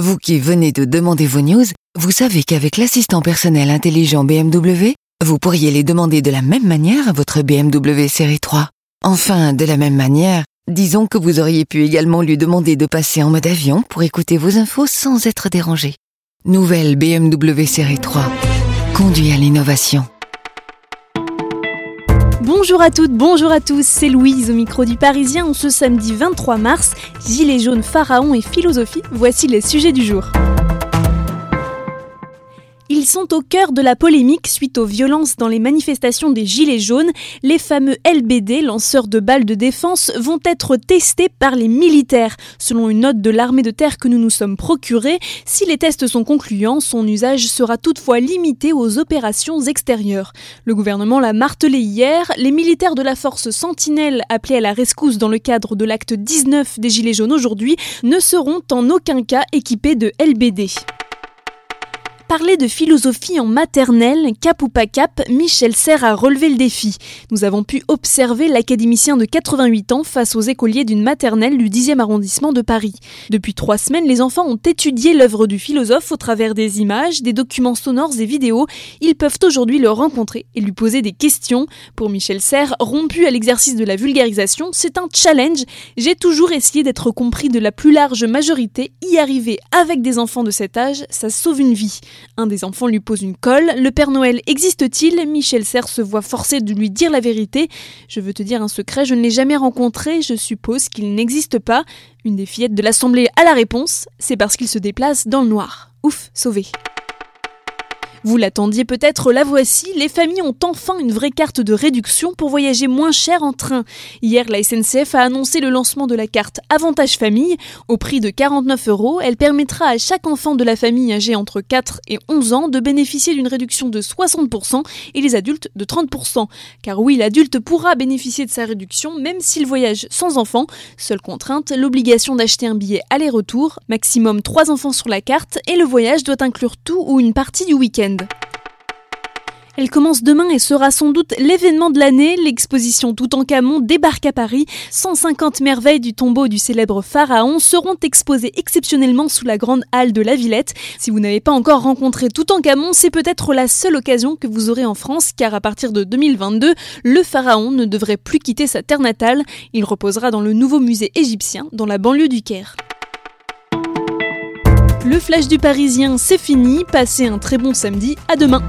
Vous qui venez de demander vos news, vous savez qu'avec l'assistant personnel intelligent BMW, vous pourriez les demander de la même manière à votre BMW série 3. Enfin, de la même manière, disons que vous auriez pu également lui demander de passer en mode avion pour écouter vos infos sans être dérangé. Nouvelle BMW série 3. Conduit à l'innovation. Bonjour à toutes, bonjour à tous, c'est Louise au micro du Parisien en ce samedi 23 mars. Gilets jaunes, pharaon et philosophie, voici les sujets du jour. Ils sont au cœur de la polémique suite aux violences dans les manifestations des Gilets jaunes. Les fameux LBD, lanceurs de balles de défense, vont être testés par les militaires. Selon une note de l'armée de terre que nous nous sommes procurée, si les tests sont concluants, son usage sera toutefois limité aux opérations extérieures. Le gouvernement l'a martelé hier, les militaires de la force Sentinelle appelés à la rescousse dans le cadre de l'acte 19 des Gilets jaunes aujourd'hui ne seront en aucun cas équipés de LBD. Parler de philosophie en maternelle, cap ou pas cap, Michel Serres a relevé le défi. Nous avons pu observer l'académicien de 88 ans face aux écoliers d'une maternelle du 10e arrondissement de Paris. Depuis trois semaines, les enfants ont étudié l'œuvre du philosophe au travers des images, des documents sonores et vidéos. Ils peuvent aujourd'hui le rencontrer et lui poser des questions. Pour Michel Serres, rompu à l'exercice de la vulgarisation, c'est un challenge. J'ai toujours essayé d'être compris de la plus large majorité. Y arriver avec des enfants de cet âge, ça sauve une vie. Un des enfants lui pose une colle. Le Père Noël existe-t-il? Michel Serres se voit forcé de lui dire la vérité. Je veux te dire un secret, je ne l'ai jamais rencontré, je suppose qu'il n'existe pas. Une des fillettes de l'Assemblée a la réponse, c'est parce qu'il se déplace dans le noir. Ouf, sauvé. Vous l'attendiez peut-être, la voici, les familles ont enfin une vraie carte de réduction pour voyager moins cher en train. Hier, la SNCF a annoncé le lancement de la carte Avantage Famille. Au prix de 49 euros, elle permettra à chaque enfant de la famille âgé entre 4 et 11 ans de bénéficier d'une réduction de 60% et les adultes de 30%. Car oui, l'adulte pourra bénéficier de sa réduction même s'il voyage sans enfant. Seule contrainte, l'obligation d'acheter un billet aller-retour, maximum 3 enfants sur la carte et le voyage doit inclure tout ou une partie du Elle commence demain et sera sans doute l'événement de l'année. L'exposition Toutankhamon débarque à Paris. 150 merveilles du tombeau du célèbre pharaon seront exposées exceptionnellement sous la grande halle de la Villette. Si vous n'avez pas encore rencontré Toutankhamon, c'est peut-être la seule occasion que vous aurez en France car à partir de 2022, le pharaon ne devrait plus quitter sa terre natale. Il reposera dans le nouveau musée égyptien dans la banlieue du Caire. Le flash du Parisien, c'est fini. Passez un très bon samedi. À demain.